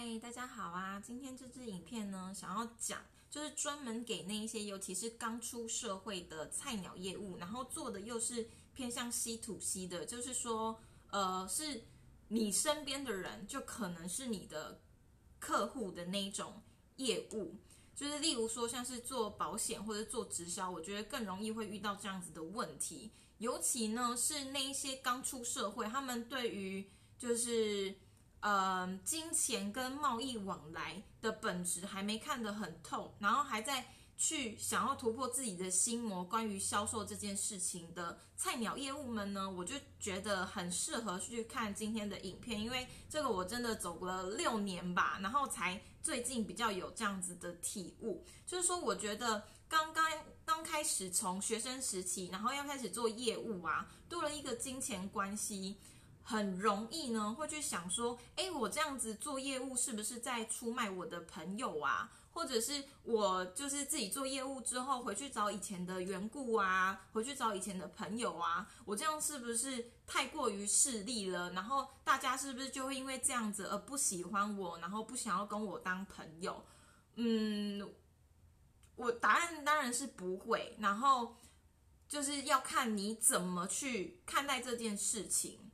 嗨，大家好啊！今天这支影片呢，想要讲就是专门给那一些，尤其是刚出社会的菜鸟业务，然后做的又是偏向 C to C 的，就是说，呃，是你身边的人，就可能是你的客户的那一种业务，就是例如说像是做保险或者做直销，我觉得更容易会遇到这样子的问题，尤其呢是那一些刚出社会，他们对于就是。呃，金钱跟贸易往来的本质还没看得很透，然后还在去想要突破自己的心魔，关于销售这件事情的菜鸟业务们呢，我就觉得很适合去看今天的影片，因为这个我真的走了六年吧，然后才最近比较有这样子的体悟，就是说，我觉得刚刚刚开始从学生时期，然后要开始做业务啊，多了一个金钱关系。很容易呢，会去想说，哎，我这样子做业务是不是在出卖我的朋友啊？或者是我就是自己做业务之后回去找以前的缘故啊，回去找以前的朋友啊，我这样是不是太过于势利了？然后大家是不是就会因为这样子而不喜欢我，然后不想要跟我当朋友？嗯，我答案当然是不会。然后就是要看你怎么去看待这件事情。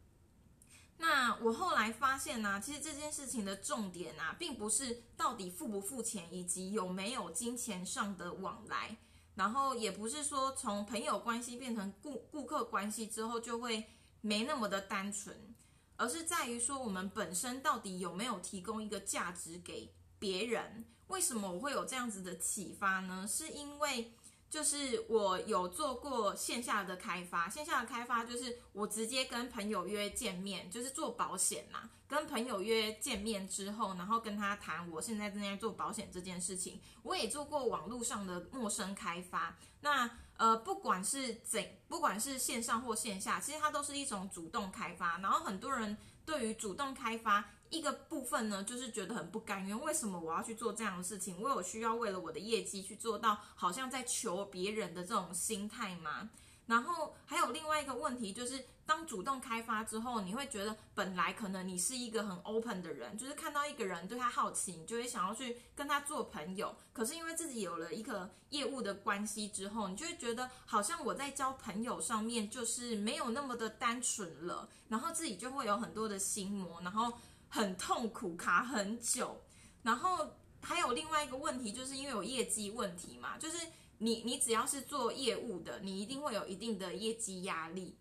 那我后来发现呢，其实这件事情的重点啊，并不是到底付不付钱，以及有没有金钱上的往来，然后也不是说从朋友关系变成顾顾客关系之后就会没那么的单纯，而是在于说我们本身到底有没有提供一个价值给别人。为什么我会有这样子的启发呢？是因为。就是我有做过线下的开发，线下的开发就是我直接跟朋友约见面，就是做保险嘛。跟朋友约见面之后，然后跟他谈我现在正在做保险这件事情。我也做过网络上的陌生开发，那呃不管是怎，不管是线上或线下，其实它都是一种主动开发。然后很多人对于主动开发。一个部分呢，就是觉得很不甘愿，为什么我要去做这样的事情？我有需要为了我的业绩去做到好像在求别人的这种心态吗？然后还有另外一个问题，就是当主动开发之后，你会觉得本来可能你是一个很 open 的人，就是看到一个人对他好奇，你就会想要去跟他做朋友。可是因为自己有了一个业务的关系之后，你就会觉得好像我在交朋友上面就是没有那么的单纯了，然后自己就会有很多的心魔，然后。很痛苦，卡很久，然后还有另外一个问题，就是因为有业绩问题嘛，就是你你只要是做业务的，你一定会有一定的业绩压力。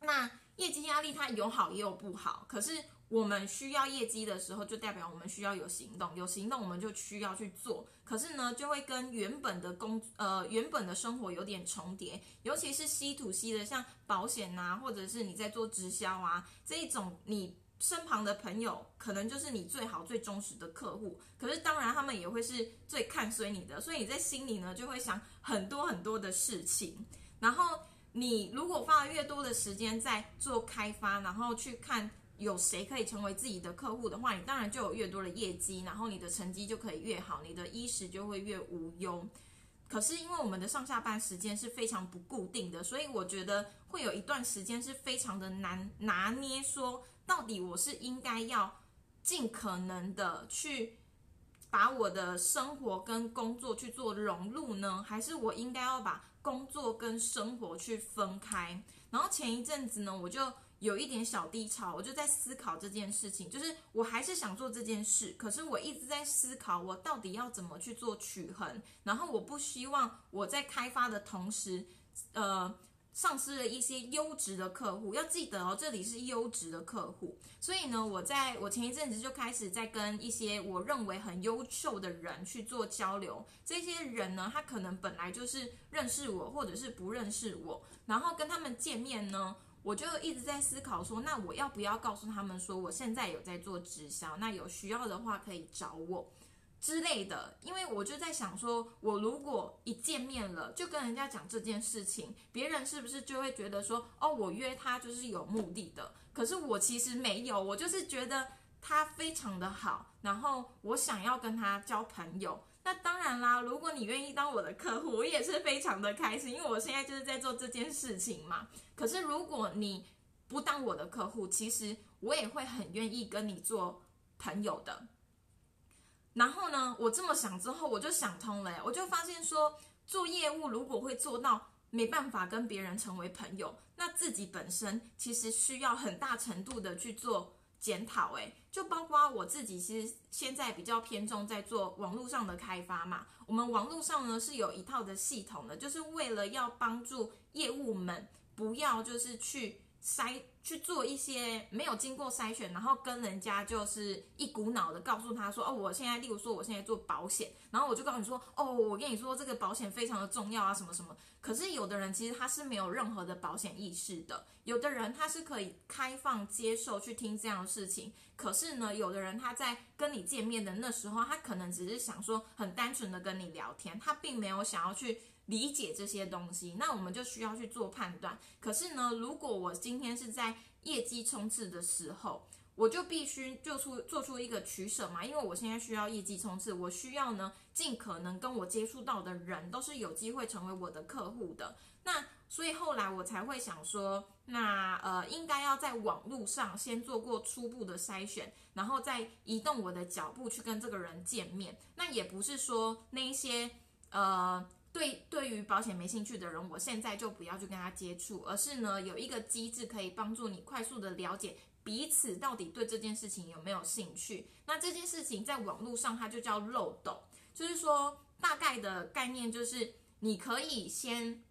那业绩压力它有好也有不好，可是我们需要业绩的时候，就代表我们需要有行动，有行动我们就需要去做。可是呢，就会跟原本的工呃原本的生活有点重叠，尤其是 C to C 的，像保险呐，或者是你在做直销啊这一种你。身旁的朋友可能就是你最好最忠实的客户，可是当然他们也会是最看衰你的，所以你在心里呢就会想很多很多的事情。然后你如果花了越多的时间在做开发，然后去看有谁可以成为自己的客户的话，你当然就有越多的业绩，然后你的成绩就可以越好，你的衣食就会越无忧。可是因为我们的上下班时间是非常不固定的，所以我觉得会有一段时间是非常的难拿捏，说到底我是应该要尽可能的去把我的生活跟工作去做融入呢，还是我应该要把工作跟生活去分开？然后前一阵子呢，我就。有一点小低潮，我就在思考这件事情，就是我还是想做这件事，可是我一直在思考我到底要怎么去做取衡，然后我不希望我在开发的同时，呃，丧失了一些优质的客户。要记得哦，这里是优质的客户，所以呢，我在我前一阵子就开始在跟一些我认为很优秀的人去做交流。这些人呢，他可能本来就是认识我，或者是不认识我，然后跟他们见面呢。我就一直在思考说，那我要不要告诉他们说，我现在有在做直销，那有需要的话可以找我之类的。因为我就在想说，我如果一见面了就跟人家讲这件事情，别人是不是就会觉得说，哦，我约他就是有目的的？可是我其实没有，我就是觉得他非常的好，然后我想要跟他交朋友。那当然啦，如果你愿意当我的客户，我也是非常的开心，因为我现在就是在做这件事情嘛。可是如果你不当我的客户，其实我也会很愿意跟你做朋友的。然后呢，我这么想之后，我就想通了，我就发现说，做业务如果会做到没办法跟别人成为朋友，那自己本身其实需要很大程度的去做检讨，哎，就包括我自己，其实现在比较偏重在做网络上的开发嘛。我们网络上呢是有一套的系统的，就是为了要帮助业务们不要就是去。筛去做一些没有经过筛选，然后跟人家就是一股脑的告诉他说，哦，我现在，例如说我现在做保险，然后我就告诉你说，哦，我跟你说这个保险非常的重要啊，什么什么。可是有的人其实他是没有任何的保险意识的，有的人他是可以开放接受去听这样的事情，可是呢，有的人他在跟你见面的那时候，他可能只是想说很单纯的跟你聊天，他并没有想要去。理解这些东西，那我们就需要去做判断。可是呢，如果我今天是在业绩冲刺的时候，我就必须做出做出一个取舍嘛，因为我现在需要业绩冲刺，我需要呢尽可能跟我接触到的人都是有机会成为我的客户的。那所以后来我才会想说，那呃应该要在网络上先做过初步的筛选，然后再移动我的脚步去跟这个人见面。那也不是说那一些呃。对，对于保险没兴趣的人，我现在就不要去跟他接触，而是呢有一个机制可以帮助你快速的了解彼此到底对这件事情有没有兴趣。那这件事情在网络上它就叫漏斗，就是说大概的概念就是你可以先。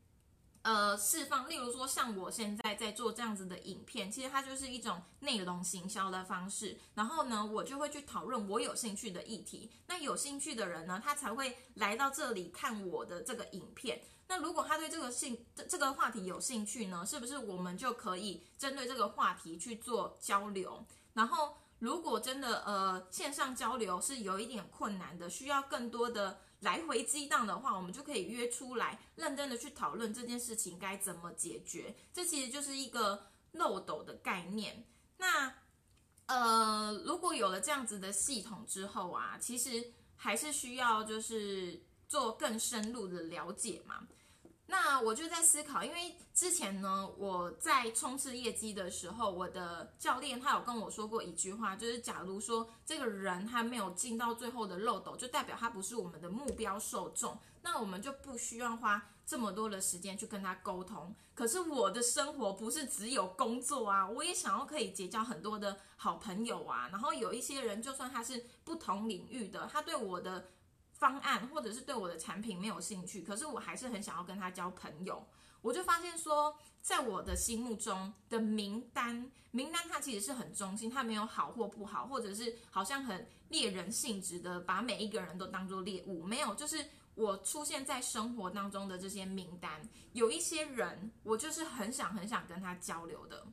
呃，释放，例如说像我现在在做这样子的影片，其实它就是一种内容行销的方式。然后呢，我就会去讨论我有兴趣的议题。那有兴趣的人呢，他才会来到这里看我的这个影片。那如果他对这个兴这这个话题有兴趣呢，是不是我们就可以针对这个话题去做交流？然后如果真的呃线上交流是有一点困难的，需要更多的。来回激荡的话，我们就可以约出来，认真的去讨论这件事情该怎么解决。这其实就是一个漏斗的概念。那呃，如果有了这样子的系统之后啊，其实还是需要就是做更深入的了解嘛。那我就在思考，因为之前呢，我在冲刺业绩的时候，我的教练他有跟我说过一句话，就是假如说这个人他没有进到最后的漏斗，就代表他不是我们的目标受众，那我们就不需要花这么多的时间去跟他沟通。可是我的生活不是只有工作啊，我也想要可以结交很多的好朋友啊，然后有一些人，就算他是不同领域的，他对我的。方案或者是对我的产品没有兴趣，可是我还是很想要跟他交朋友。我就发现说，在我的心目中的名单，名单它其实是很中性，它没有好或不好，或者是好像很猎人性质的，把每一个人都当做猎物。没有，就是我出现在生活当中的这些名单，有一些人我就是很想很想跟他交流的。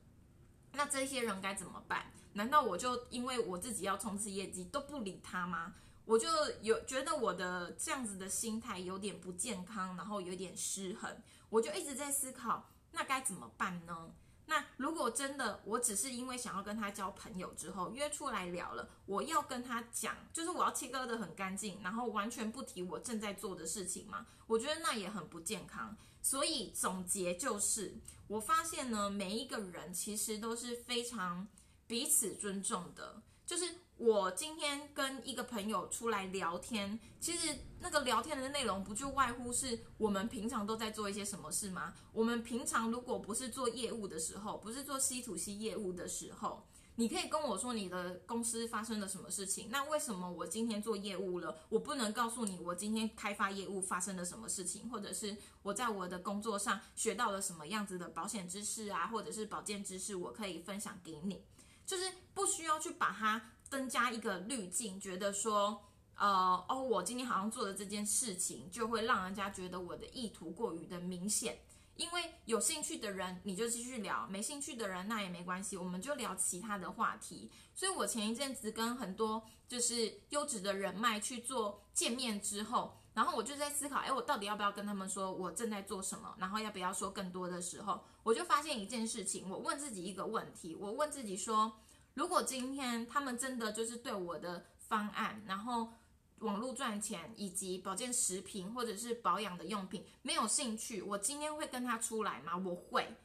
那这些人该怎么办？难道我就因为我自己要冲刺业绩都不理他吗？我就有觉得我的这样子的心态有点不健康，然后有点失衡，我就一直在思考，那该怎么办呢？那如果真的我只是因为想要跟他交朋友之后约出来聊了，我要跟他讲，就是我要切割的很干净，然后完全不提我正在做的事情嘛？我觉得那也很不健康。所以总结就是，我发现呢，每一个人其实都是非常彼此尊重的，就是。我今天跟一个朋友出来聊天，其实那个聊天的内容不就外乎是我们平常都在做一些什么事吗？我们平常如果不是做业务的时候，不是做 C to C 业务的时候，你可以跟我说你的公司发生了什么事情。那为什么我今天做业务了，我不能告诉你我今天开发业务发生了什么事情，或者是我在我的工作上学到了什么样子的保险知识啊，或者是保健知识，我可以分享给你，就是不需要去把它。增加一个滤镜，觉得说，呃，哦，我今天好像做的这件事情，就会让人家觉得我的意图过于的明显。因为有兴趣的人，你就继续聊；没兴趣的人，那也没关系，我们就聊其他的话题。所以我前一阵子跟很多就是优质的人脉去做见面之后，然后我就在思考，哎，我到底要不要跟他们说我正在做什么？然后要不要说更多的时候，我就发现一件事情，我问自己一个问题，我问自己说。如果今天他们真的就是对我的方案，然后网络赚钱以及保健食品或者是保养的用品没有兴趣，我今天会跟他出来吗？我会。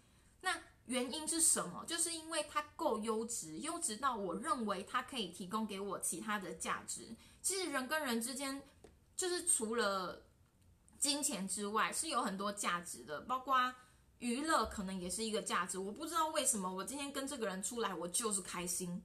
那原因是什么？就是因为它够优质，优质到我认为它可以提供给我其他的价值。其实人跟人之间，就是除了金钱之外，是有很多价值的，包括娱乐可能也是一个价值。我不知道为什么我今天跟这个人出来，我就是开心。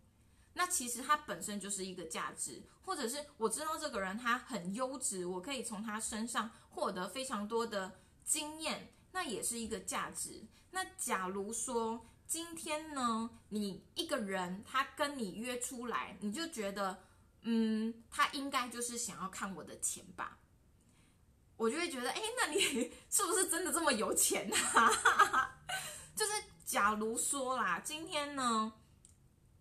那其实它本身就是一个价值，或者是我知道这个人他很优质，我可以从他身上获得非常多的经验，那也是一个价值。那假如说今天呢，你一个人他跟你约出来，你就觉得，嗯，他应该就是想要看我的钱吧，我就会觉得，哎，那你 是不是真的这么有钱啊？就是假如说啦，今天呢？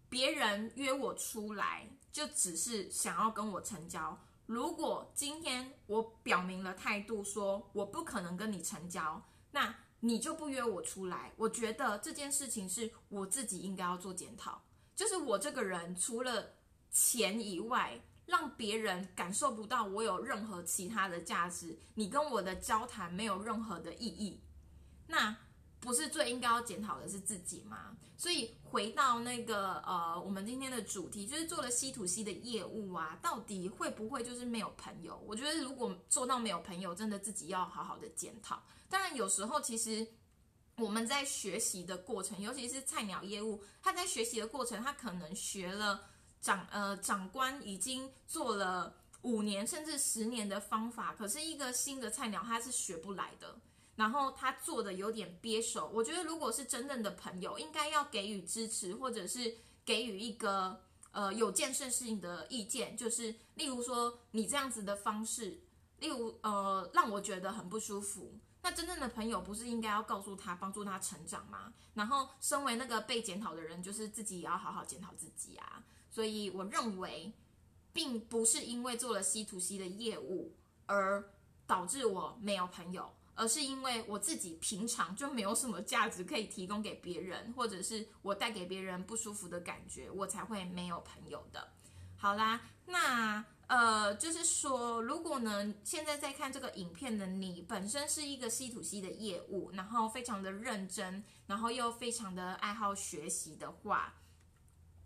别人约我出来，就只是想要跟我成交。如果今天我表明了态度，说我不可能跟你成交，那你就不约我出来。我觉得这件事情是我自己应该要做检讨，就是我这个人除了钱以外，让别人感受不到我有任何其他的价值，你跟我的交谈没有任何的意义，那。不是最应该要检讨的是自己吗？所以回到那个呃，我们今天的主题就是做了 C to C 的业务啊，到底会不会就是没有朋友？我觉得如果做到没有朋友，真的自己要好好的检讨。当然有时候其实我们在学习的过程，尤其是菜鸟业务，他在学习的过程，他可能学了长呃长官已经做了五年甚至十年的方法，可是一个新的菜鸟他是学不来的。然后他做的有点憋手，我觉得如果是真正的朋友，应该要给予支持，或者是给予一个呃有建设性的意见，就是例如说你这样子的方式，例如呃让我觉得很不舒服。那真正的朋友不是应该要告诉他，帮助他成长吗？然后身为那个被检讨的人，就是自己也要好好检讨自己啊。所以我认为，并不是因为做了 C to C 的业务而导致我没有朋友。而是因为我自己平常就没有什么价值可以提供给别人，或者是我带给别人不舒服的感觉，我才会没有朋友的。好啦，那呃，就是说，如果呢，现在在看这个影片的你本身是一个 C to C 的业务，然后非常的认真，然后又非常的爱好学习的话，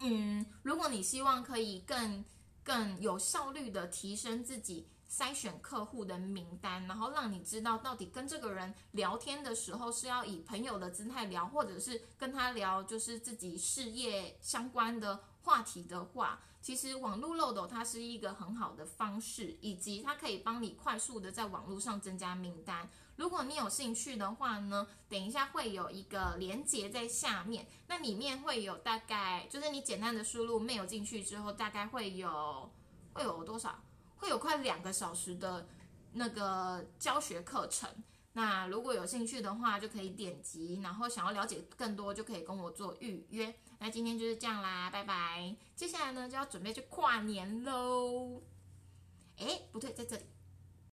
嗯，如果你希望可以更更有效率的提升自己。筛选客户的名单，然后让你知道到底跟这个人聊天的时候是要以朋友的姿态聊，或者是跟他聊就是自己事业相关的话题的话，其实网络漏斗它是一个很好的方式，以及它可以帮你快速的在网络上增加名单。如果你有兴趣的话呢，等一下会有一个连接在下面，那里面会有大概就是你简单的输入 mail 进去之后，大概会有会有多少？会有快两个小时的那个教学课程，那如果有兴趣的话，就可以点击，然后想要了解更多，就可以跟我做预约。那今天就是这样啦，拜拜。接下来呢，就要准备去跨年喽。哎，不对，在这里。